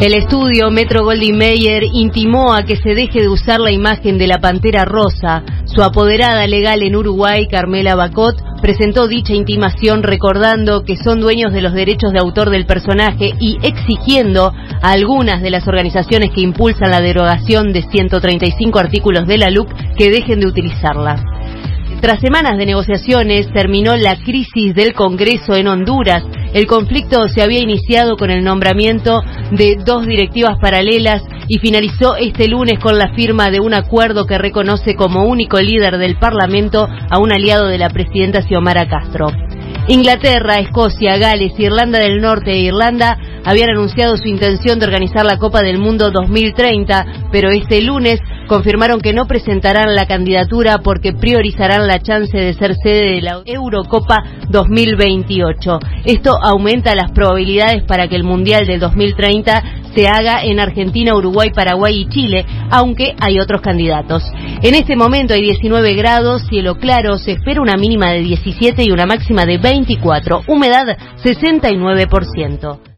El estudio Metro Goldie Mayer intimó a que se deje de usar la imagen de la pantera rosa. Su apoderada legal en Uruguay, Carmela Bacot, presentó dicha intimación recordando que son dueños de los derechos de autor del personaje y exigiendo a algunas de las organizaciones que impulsan la derogación de 135 artículos de la LUC que dejen de utilizarla. Tras semanas de negociaciones, terminó la crisis del Congreso en Honduras. El conflicto se había iniciado con el nombramiento de dos directivas paralelas y finalizó este lunes con la firma de un acuerdo que reconoce como único líder del Parlamento a un aliado de la presidenta Xiomara Castro. Inglaterra, Escocia, Gales, Irlanda del Norte e Irlanda habían anunciado su intención de organizar la Copa del Mundo 2030, pero este lunes confirmaron que no presentarán la candidatura porque priorizarán la chance de ser sede de la Eurocopa 2028. Esto aumenta las probabilidades para que el Mundial del 2030 se haga en Argentina, Uruguay, Paraguay y Chile, aunque hay otros candidatos. En este momento hay 19 grados, cielo claro, se espera una mínima de 17 y una máxima de 24, humedad 69%.